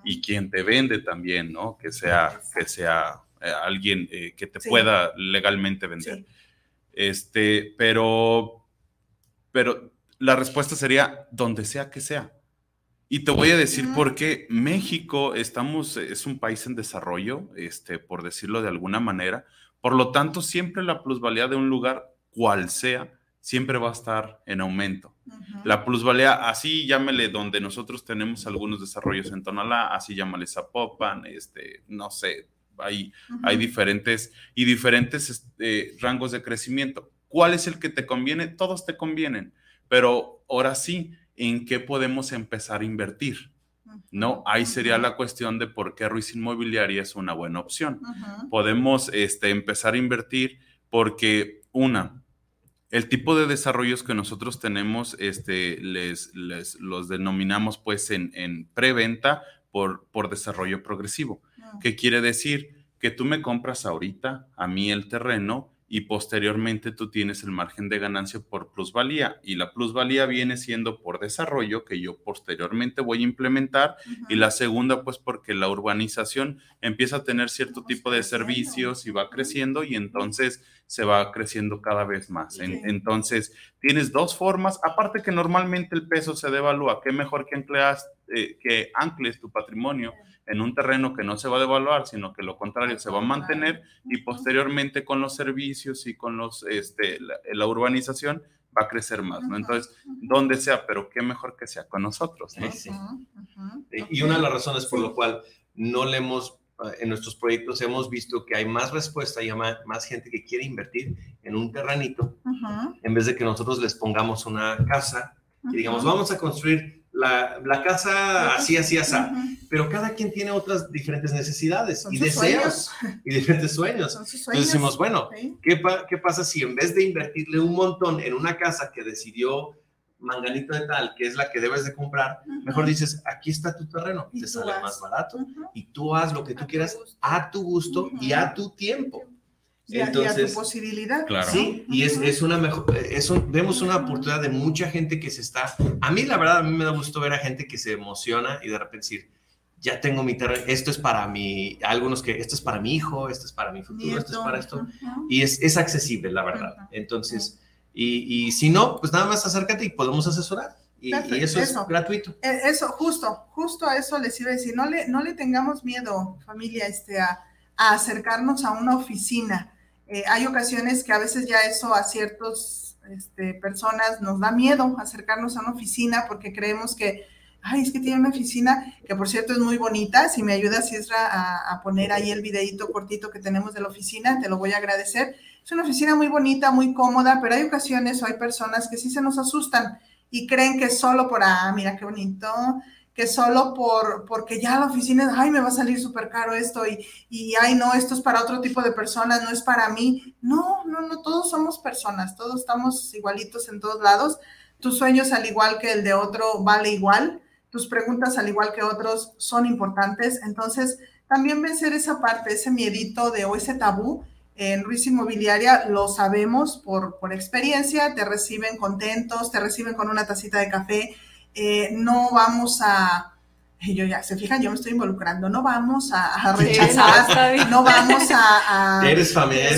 Y quien te vende también, ¿no? Que sea, que sea alguien que te pueda legalmente vender. Este, pero, pero la respuesta sería donde sea que sea. Y te voy a decir por qué México estamos, es un país en desarrollo, este, por decirlo de alguna manera. Por lo tanto, siempre la plusvalía de un lugar, cual sea, siempre va a estar en aumento. La plusvalía, así llámele donde nosotros tenemos algunos desarrollos en Tonalá, así llámale Zapopan, este, no sé, hay, hay diferentes y diferentes este, rangos de crecimiento. ¿Cuál es el que te conviene? Todos te convienen, pero ahora sí, ¿en qué podemos empezar a invertir? ¿no? Ahí sería la cuestión de por qué Ruiz Inmobiliaria es una buena opción. Podemos este, empezar a invertir porque, una, el tipo de desarrollos que nosotros tenemos, este, les, los denominamos pues en, en preventa por, por desarrollo progresivo. Ah. ¿Qué quiere decir? Que tú me compras ahorita a mí el terreno y posteriormente tú tienes el margen de ganancia por plusvalía y la plusvalía viene siendo por desarrollo que yo posteriormente voy a implementar y la segunda pues porque la urbanización empieza a tener cierto tipo de servicios y va creciendo y entonces se va creciendo cada vez más. entonces tienes dos formas, aparte que normalmente el peso se devalúa, qué mejor que ancleas, eh, que ancles tu patrimonio en un terreno que no se va a devaluar, sino que lo contrario se va a mantener y posteriormente con los servicios y con los, este, la, urbanización va a crecer más, ¿no? Entonces, donde sea, pero qué mejor que sea con nosotros, ¿no? Sí. Y una de las razones por lo cual no le hemos, en nuestros proyectos hemos visto que hay más respuesta y más, más gente que quiere invertir en un terrenito, en vez de que nosotros les pongamos una casa y digamos, vamos a construir la, casa así, así, así, pero cada quien tiene otras diferentes necesidades y deseos y diferentes sueños. Entonces decimos, bueno, ¿qué, ¿qué pasa si en vez de invertirle un montón en una casa que decidió manganito de tal, que es la que debes de comprar, mejor dices, aquí está tu terreno, te sale más barato. Y tú haz lo que tú quieras a tu gusto y a tu tiempo. Entonces, tu posibilidad. Claro. Sí, y es, es una mejor, es vemos una oportunidad de mucha gente que se está, a mí la verdad, a mí me da gusto ver a gente que se emociona y de repente decir, ya tengo mi terreno, esto es para mi, algunos que, esto es para mi hijo, esto es para mi futuro, esto es para esto, y es, es accesible, la verdad. Entonces, y, y, si no, pues nada más acércate y podemos asesorar. Y, eso, es gratuito. E, eso, justo, justo a eso les iba a decir, no le, no le tengamos miedo, familia, este, a, a acercarnos a una oficina eh, hay ocasiones que a veces ya eso a ciertas este, personas nos da miedo acercarnos a una oficina porque creemos que, ay, es que tiene una oficina que por cierto es muy bonita. Si me ayudas, Isra, a, a poner ahí el videito cortito que tenemos de la oficina, te lo voy a agradecer. Es una oficina muy bonita, muy cómoda, pero hay ocasiones o hay personas que sí se nos asustan y creen que solo por, ah, mira qué bonito, que solo por, porque ya la oficina, ay, me va a salir súper caro esto y, y, ay, no, esto es para otro tipo de personas, no es para mí. No, no, no, todos somos personas, todos estamos igualitos en todos lados. Tus sueños, al igual que el de otro, vale igual. Tus preguntas, al igual que otros, son importantes. Entonces, también vencer esa parte, ese miedito de o ese tabú. En Ruiz Inmobiliaria lo sabemos por, por experiencia, te reciben contentos, te reciben con una tacita de café, eh, no vamos a, yo ya, se fijan, yo me estoy involucrando, no vamos a, rechazar, no, vamos a... eres familiar,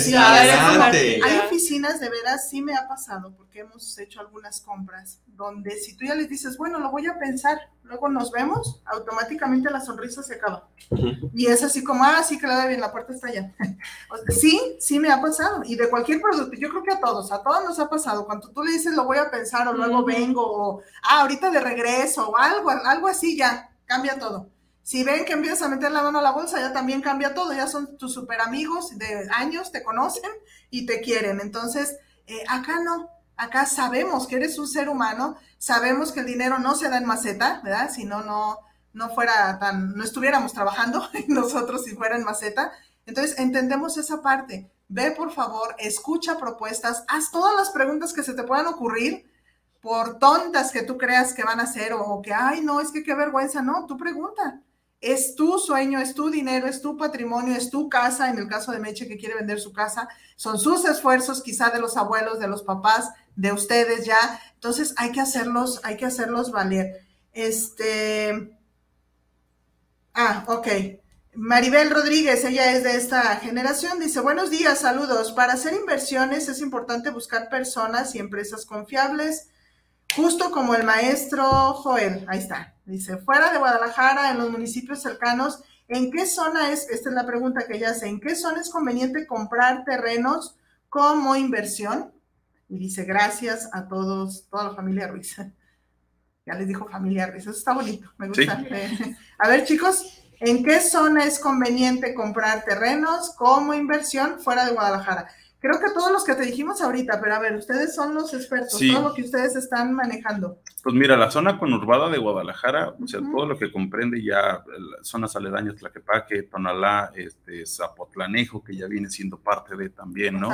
Hay oficinas, de veras, sí me ha pasado, porque hemos hecho algunas compras, donde si tú ya les dices, bueno, lo voy a pensar, luego nos vemos, automáticamente la sonrisa se acaba. Y es así como, ah, sí, que la bien, la puerta está allá. sí, sí me ha pasado, y de cualquier producto, yo creo que a todos, a todos nos ha pasado, cuando tú le dices, lo voy a pensar, o luego vengo, o, ah, ahorita de regreso, o algo, algo así ya cambia todo. Si ven que empiezas a meter la mano a la bolsa, ya también cambia todo, ya son tus super amigos de años, te conocen y te quieren. Entonces, eh, acá no, acá sabemos que eres un ser humano, sabemos que el dinero no se da en maceta, ¿verdad? Si no, no, no fuera tan, no estuviéramos trabajando nosotros si fuera en maceta. Entonces, entendemos esa parte. Ve, por favor, escucha propuestas, haz todas las preguntas que se te puedan ocurrir por tontas que tú creas que van a ser o que, ay, no, es que qué vergüenza, no, tú pregunta. Es tu sueño, es tu dinero, es tu patrimonio, es tu casa, en el caso de Meche que quiere vender su casa, son sus esfuerzos quizá de los abuelos, de los papás, de ustedes ya. Entonces hay que hacerlos, hay que hacerlos valer. Este, ah, ok. Maribel Rodríguez, ella es de esta generación, dice, buenos días, saludos. Para hacer inversiones es importante buscar personas y empresas confiables, Justo como el maestro Joel, ahí está, dice, fuera de Guadalajara, en los municipios cercanos, ¿en qué zona es, esta es la pregunta que ella hace, ¿en qué zona es conveniente comprar terrenos como inversión? Y dice, gracias a todos, toda la familia Ruiz. Ya les dijo familia Ruiz, eso está bonito, me gusta. A ver, chicos, ¿en qué zona es conveniente comprar terrenos como inversión fuera de Guadalajara? Creo que todos los que te dijimos ahorita, pero a ver, ustedes son los expertos, todo lo que ustedes están manejando. Pues mira, la zona conurbada de Guadalajara, o sea, todo lo que comprende ya zonas aledañas, Tlaquepaque, Tonalá, este, Zapotlanejo, que ya viene siendo parte de también, ¿no?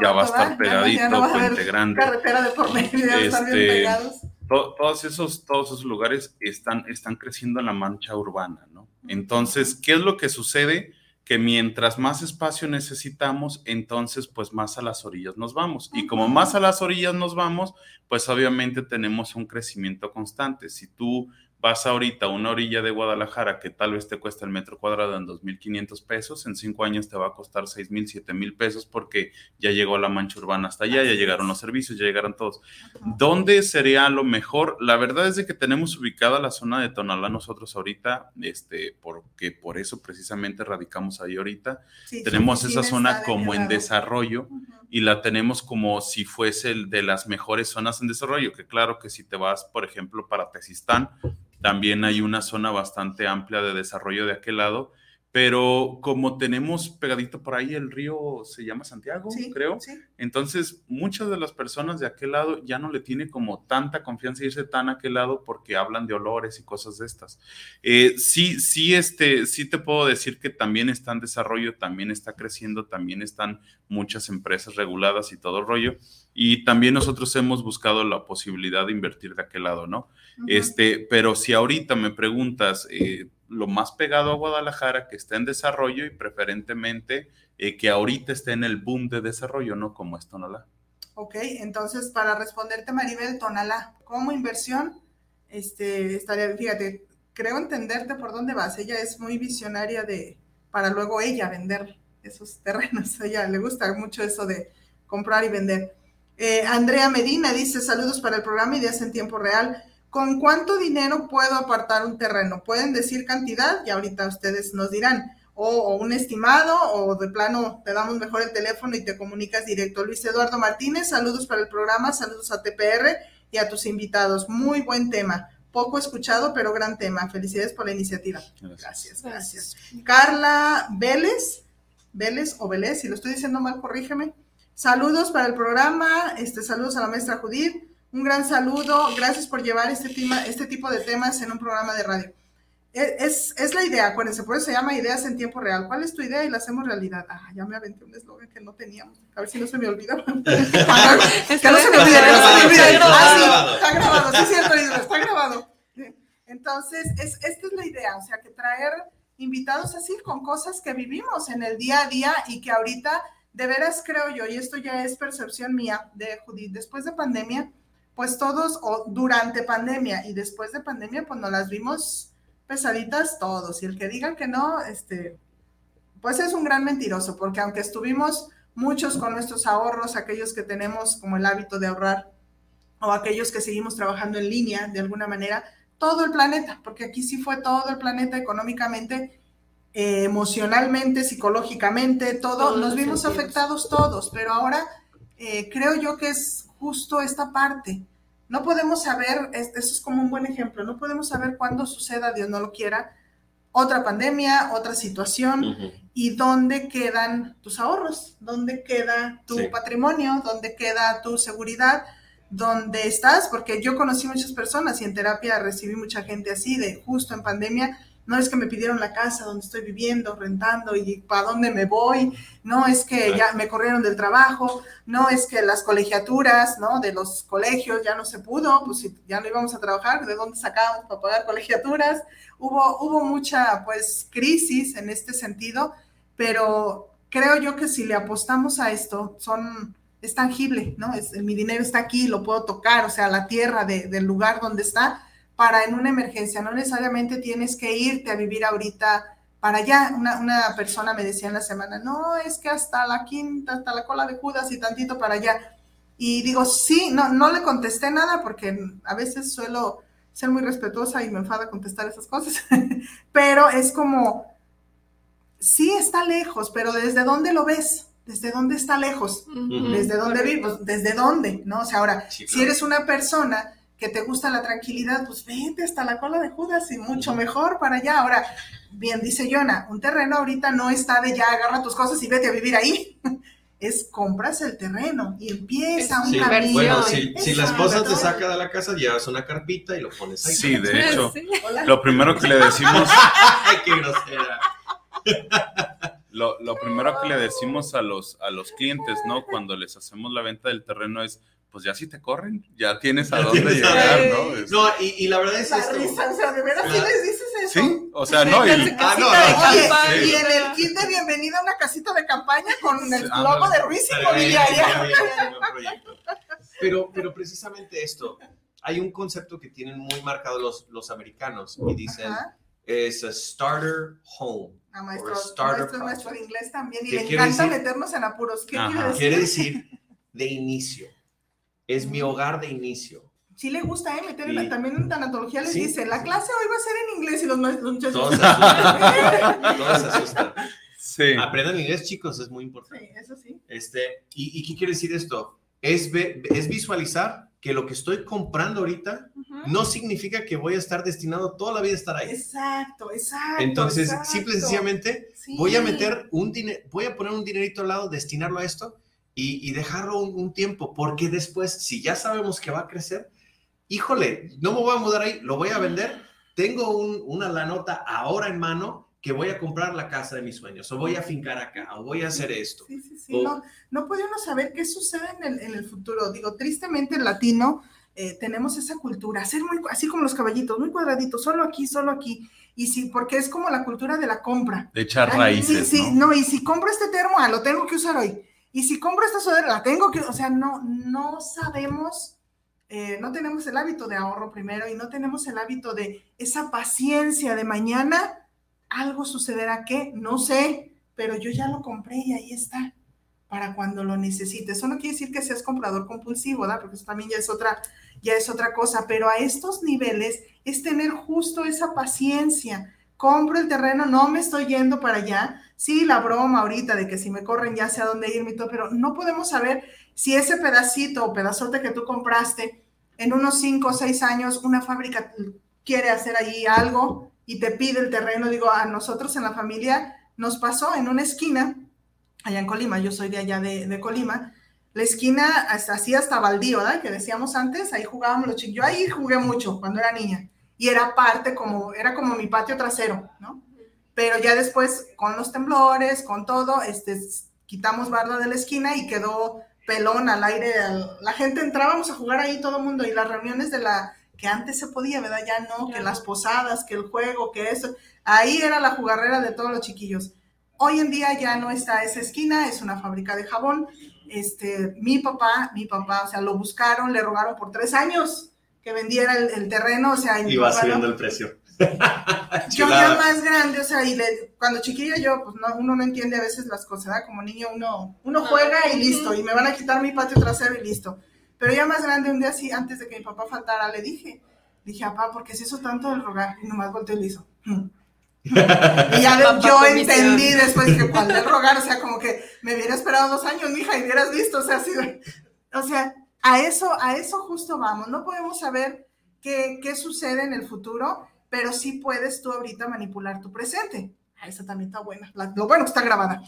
ya va a estar pegadito, Puente Grande. Carretera de por medio, ya están bien este, pegados. todos, esos, todos esos lugares están, están creciendo en la mancha urbana, ¿no? Entonces, ¿qué es lo que sucede? Que mientras más espacio necesitamos, entonces pues más a las orillas nos vamos. Y como más a las orillas nos vamos, pues obviamente tenemos un crecimiento constante. Si tú vas ahorita a una orilla de Guadalajara que tal vez te cuesta el metro cuadrado en 2.500 pesos, en cinco años te va a costar 6.000, 7.000 pesos porque ya llegó la mancha urbana hasta allá, ya llegaron los servicios, ya llegaron todos. ¿Dónde sería lo mejor? La verdad es de que tenemos ubicada la zona de Tonalá nosotros ahorita, este, porque por eso precisamente radicamos ahí ahorita. tenemos esa zona como en desarrollo y la tenemos como si fuese el de las mejores zonas en desarrollo, que claro que si te vas, por ejemplo, para Tezistán, también hay una zona bastante amplia de desarrollo de aquel lado, pero como tenemos pegadito por ahí el río, se llama Santiago, creo. Entonces, muchas de las personas de aquel lado ya no le tiene como tanta confianza irse tan a aquel lado porque hablan de olores y cosas de estas. Eh, sí, sí, este, sí te puedo decir que también está en desarrollo, también está creciendo, también están muchas empresas reguladas y todo el rollo. Y también nosotros hemos buscado la posibilidad de invertir de aquel lado, ¿no? Este, pero si ahorita me preguntas, eh, lo más pegado a Guadalajara, que está en desarrollo y preferentemente eh, que ahorita esté en el boom de desarrollo, ¿no? Como es Tonalá. Ok, entonces para responderte, Maribel, Tonalá, como inversión, este, estaría, fíjate, creo entenderte por dónde vas. Ella es muy visionaria de, para luego ella vender esos terrenos. A ella le gusta mucho eso de comprar y vender. Eh, Andrea Medina dice, saludos para el programa Ideas en Tiempo Real. ¿Con cuánto dinero puedo apartar un terreno? Pueden decir cantidad y ahorita ustedes nos dirán. O, un estimado, o de plano te damos mejor el teléfono y te comunicas directo. Luis Eduardo Martínez, saludos para el programa, saludos a TPR y a tus invitados. Muy buen tema. Poco escuchado, pero gran tema. Felicidades por la iniciativa. Gracias, gracias. Carla Vélez, Vélez o Vélez, si lo estoy diciendo mal, corrígeme. Saludos para el programa, este, saludos a la maestra Judith. Un gran saludo. Gracias por llevar este, tema, este tipo de temas en un programa de radio. E, es, es, la idea, acuérdense, por eso se llama Ideas en Tiempo Real. ¿Cuál es tu idea y la hacemos realidad? Ah, ya me aventé un eslogan que no teníamos. A ver si no se me olvida. que no se me olvide, que no se me olvide. Ah, sí, está grabado, sí es cierto, está grabado. Entonces, es, esta es la idea, o sea, que traer invitados así con cosas que vivimos en el día a día y que ahorita, de veras creo yo, y esto ya es percepción mía de Judith, después de pandemia, pues todos, o durante pandemia y después de pandemia, pues nos las vimos pesaditas todos. Y el que diga que no, este, pues es un gran mentiroso, porque aunque estuvimos muchos con nuestros ahorros, aquellos que tenemos como el hábito de ahorrar, o aquellos que seguimos trabajando en línea de alguna manera, todo el planeta, porque aquí sí fue todo el planeta económicamente, eh, emocionalmente, psicológicamente, todo, nos vimos afectados todos, pero ahora eh, creo yo que es justo esta parte. No podemos saber, eso es como un buen ejemplo, no podemos saber cuándo suceda, Dios no lo quiera, otra pandemia, otra situación y dónde quedan tus ahorros, dónde queda tu patrimonio, dónde queda tu seguridad, dónde estás, porque yo conocí muchas personas y en terapia recibí mucha gente así, de justo en pandemia, no es que me pidieron la casa donde estoy viviendo, rentando y para dónde me voy, no es que ya me corrieron del trabajo, no es que las colegiaturas, ¿no? De los colegios ya no se pudo, pues si ya no íbamos a trabajar, ¿de dónde sacábamos para pagar colegiaturas? Hubo, hubo mucha, pues, crisis en este sentido, pero creo yo que si le apostamos a esto, son, es tangible, ¿no? Es, mi dinero está aquí, lo puedo tocar, o sea, la tierra del lugar donde está, para en una emergencia. No necesariamente tienes que irte a vivir ahorita para allá. Una, persona me decía en la semana, no, es que hasta la quinta, hasta la cola de Judas y tantito para allá. Y digo, sí, no, no le contesté nada porque a veces suelo ser muy respetuosa y me enfada contestar esas cosas, pero es como, sí está lejos, pero ¿desde dónde lo ves? ¿desde dónde está lejos? ¿Desde dónde vives? ¿Desde dónde? ¿No? O sea, ahora, si eres una persona que te gusta la tranquilidad, pues vente hasta la cola de Judas y mucho mejor para allá. Ahora, bien dice Jonah, un terreno ahorita no está de ya agarra tus cosas y vete a vivir ahí. es compras el terreno y empieza un camino. Bueno, si, la esposa te saca de la casa, llevas una carpita y lo pones ahí. Sí, de hecho, lo primero que le decimos... ¡Ay, qué grosera! Lo, lo, primero que le decimos a los, a los clientes, ¿no? Cuando les hacemos la venta del terreno es, pues ya si te corren, ya tienes a dónde llegar, ¿no? No, y, y, la verdad es esto. Risa, o sea, ¿de veras sí les dices eso? Sí, o sea, no. Y, ah, no, no, y en el kit de bienvenida a una casita de campaña con el logo de Ruiz Inmobiliaria. Pero, pero precisamente esto, hay un concepto que tienen muy marcado los, los americanos y dicen, es a starter home. A maestro, maestro, maestro de inglés también, y le encanta meternos en apuros. ¿Qué quiere decir? Quiere decir de inicio es mi hogar de inicio. Sí le gusta, ¿eh? Meter también en tanatología les dice, la clase hoy va a ser en inglés y los muchachos... Todos se asustan. Todos se asustan. Sí. Aprendan inglés, chicos, es muy importante. Sí, eso sí. Este, ¿y, qué quiere decir esto? Es, es visualizar que lo que estoy comprando ahorita no significa que voy a estar destinado toda la vida a estar ahí. Exacto, exacto. Entonces, simple y sencillamente, voy a meter un dinero, voy a poner un dinerito al lado, destinarlo a esto, y, dejarlo un, tiempo, porque después, si ya sabemos que va a crecer, híjole, no me voy a mudar ahí, lo voy a vender, tengo una la nota ahora en mano que voy a comprar la casa de mis sueños, o voy a fincar acá, o voy a hacer esto. Sí, sí, sí, no, no podemos saber qué sucede en el, futuro. Digo, tristemente el latino eh, tenemos esa cultura, ser muy, así como los caballitos, muy cuadraditos, solo aquí, solo aquí. Y sí, porque es como la cultura de la compra. De echar raíces. Sí, sí, no, y si compro este termo, ah, lo tengo que usar hoy y si compro esta sudadera, la tengo que, o sea, no, no sabemos, eh, no tenemos el hábito de ahorro primero y no tenemos el hábito de esa paciencia de mañana, algo sucederá que, no sé, pero yo ya lo compré y ahí está, para cuando lo necesite. Eso no quiere decir que seas comprador compulsivo, ¿verdad? Porque eso también ya es otra, ya es otra cosa, pero a estos niveles es tener justo esa paciencia. Compro el terreno, no me estoy yendo para allá, sí, la broma ahorita de que si me corren ya sé a dónde irme y todo, pero no podemos saber si ese pedacito o pedazote que tú compraste en unos cinco o seis años una fábrica quiere hacer allí algo y te pide el terreno. Digo, a nosotros en la familia nos pasó en una esquina, allá en Colima, yo soy de allá de, Colima, la esquina así hasta baldío, ¿verdad? Que decíamos antes, ahí jugábamos los chicos. Yo ahí jugué mucho cuando era niña y era parte como, era como mi patio trasero, ¿no? pero ya después con los temblores, con todo, este, quitamos barda de la esquina y quedó pelón al aire. La gente entrábamos a jugar ahí todo el mundo y las reuniones de la que antes se podía, ¿verdad? Ya no, que las posadas, que el juego, que eso. Ahí era la jugarrera de todos los chiquillos. Hoy en día ya no está esa esquina, es una fábrica de jabón. Este, mi papá, mi papá, o sea, lo buscaron, le rogaron por tres años que vendiera el, terreno, o sea, y iba subiendo el precio. yo ya más grande, o sea, y cuando chiquilla yo, pues no, uno no entiende a veces las cosas, ¿verdad? Como niño uno, uno ah, juega y listo, y me van a quitar mi patio trasero y listo. Pero ya más grande, un día así, antes de que mi papá faltara, le dije, dije, papá, ¿por qué se hizo tanto el rogar? Y nomás volteó y le hizo. Mm". y ya yo entendí después que cuando el rogar, o sea, como que me hubiera esperado dos años, mija, y hubieras visto, o sea, así, o sea, a eso, a eso justo vamos. No podemos saber qué, qué sucede en el futuro pero sí puedes tú ahorita manipular tu presente. Ah, esa también está buena. lo bueno está grabada.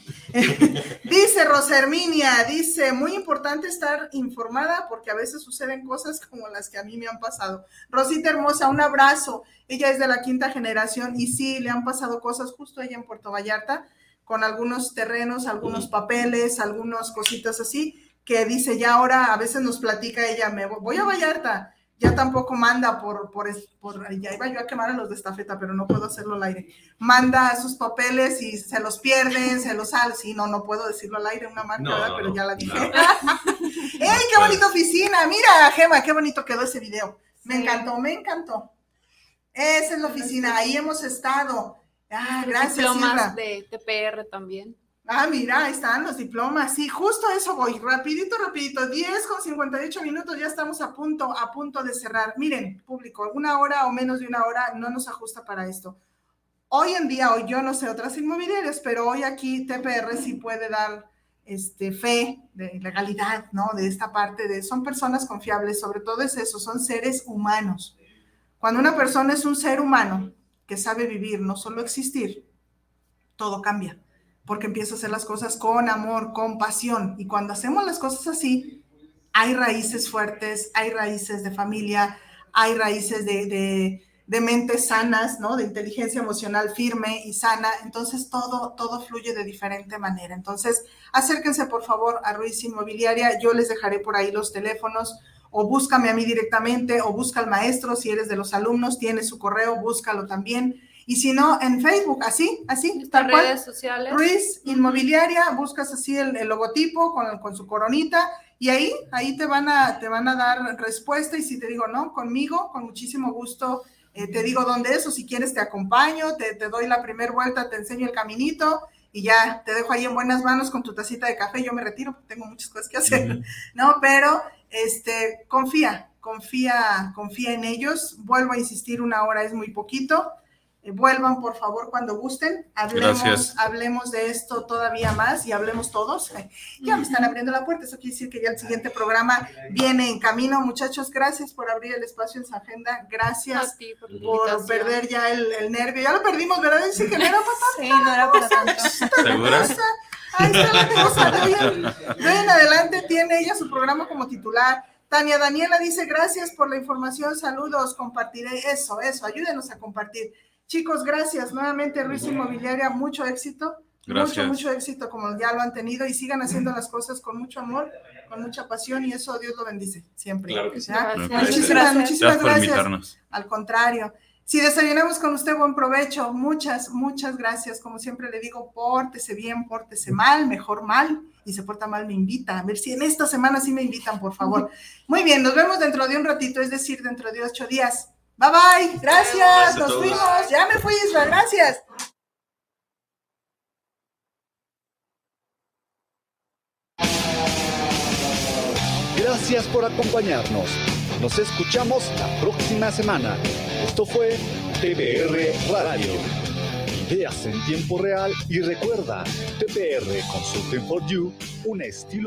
dice Rosa Herminia, dice, muy importante estar informada porque a veces suceden cosas como las que a mí me han pasado. Rosita hermosa, un abrazo. Ella es de la quinta generación y sí, le han pasado cosas justo ella en Puerto Vallarta con algunos terrenos, algunos papeles, algunas cositas así, que dice ya ahora, a veces nos platica ella, me voy a Vallarta ya tampoco manda por, por, por, ya iba yo a quemar a los de estafeta, pero no puedo hacerlo al aire. Manda sus papeles y se los pierden, se los sal, sí, no, no puedo decirlo al aire, una marca, pero ya la dije. ¡Ey, qué bonita oficina! Mira, Gema, qué bonito quedó ese video. Me encantó, me encantó. Esa es la oficina, ahí hemos estado. Ah, gracias. Diplomas de TPR también. Ah, mira, están los diplomas. Sí, justo eso voy. Rapidito, rapidito. 10 con 58 minutos, ya estamos a punto, a punto de cerrar. Miren, público, una hora o menos de una hora no nos ajusta para esto. Hoy en día, hoy yo no sé otras inmobiliarias, pero hoy aquí TPR sí puede dar este, fe, de legalidad, ¿no? De esta parte de, son personas confiables, sobre todo es eso, son seres humanos. Cuando una persona es un ser humano que sabe vivir, no solo existir, todo cambia, porque empieza a hacer las cosas con amor, con pasión, y cuando hacemos las cosas así, hay raíces fuertes, hay raíces de familia, hay raíces de, de, de mentes sanas, ¿no? De inteligencia emocional firme y sana. Entonces todo, todo fluye de diferente manera. Entonces, acérquense por favor a Ruiz Inmobiliaria. Yo les dejaré por ahí los teléfonos o búscame a mí directamente o busca al maestro si eres de los alumnos, tiene su correo, búscalo también. Y si no, en Facebook, así, así, tal cual. redes sociales. Ruiz Inmobiliaria, buscas así el, el logotipo con, con, su coronita y ahí, ahí te van, a, te van a dar respuesta y si te digo, no, conmigo, con muchísimo gusto, eh, te digo dónde es o si quieres te acompaño, te, te doy la primera vuelta, te enseño el caminito y ya te dejo ahí en buenas manos con tu tacita de café, yo me retiro, tengo muchas cosas que hacer, ¿no? Pero, este, confía, confía, confía en ellos, vuelvo a insistir, una hora es muy poquito, vuelvan por favor cuando gusten, hablemos, hablemos de esto todavía más y hablemos todos. Ya me están abriendo la puerta, eso quiere decir que ya el siguiente programa viene en camino. Muchachos, gracias por abrir el espacio en su agenda, gracias por, perder ya el, el, nervio. Ya lo perdimos, ¿verdad? Dice que no era para tanto. Sí, no era para tanto. ¿Segura? Ahí está la cosa. De en adelante tiene ella su programa como titular. Tania Daniela dice, gracias por la información, saludos, compartiré eso, eso, ayúdenos a compartir. Chicos, gracias. Nuevamente, Ruiz Inmobiliaria, mucho éxito. Gracias. Mucho, mucho éxito como ya lo han tenido y sigan haciendo las cosas con mucho amor, con mucha pasión y eso Dios lo bendice siempre. Claro que sí. Muchísimas, gracias. muchísimas gracias. gracias. Al contrario. Si desayunamos con usted, buen provecho. Muchas, muchas gracias. Como siempre le digo, pórtese bien, pórtese mal, mejor mal. Y se porta mal, me invita. A ver si en esta semana sí me invitan, por favor. Muy bien, nos vemos dentro de un ratito, es decir, dentro de ocho días. Bye bye, gracias, nos fuimos, ya me fui Isra, gracias. Gracias por acompañarnos. Nos escuchamos la próxima semana. Esto fue TBR Radio. Ideas en tiempo real y recuerda, TBR Consulting for You, un estilo de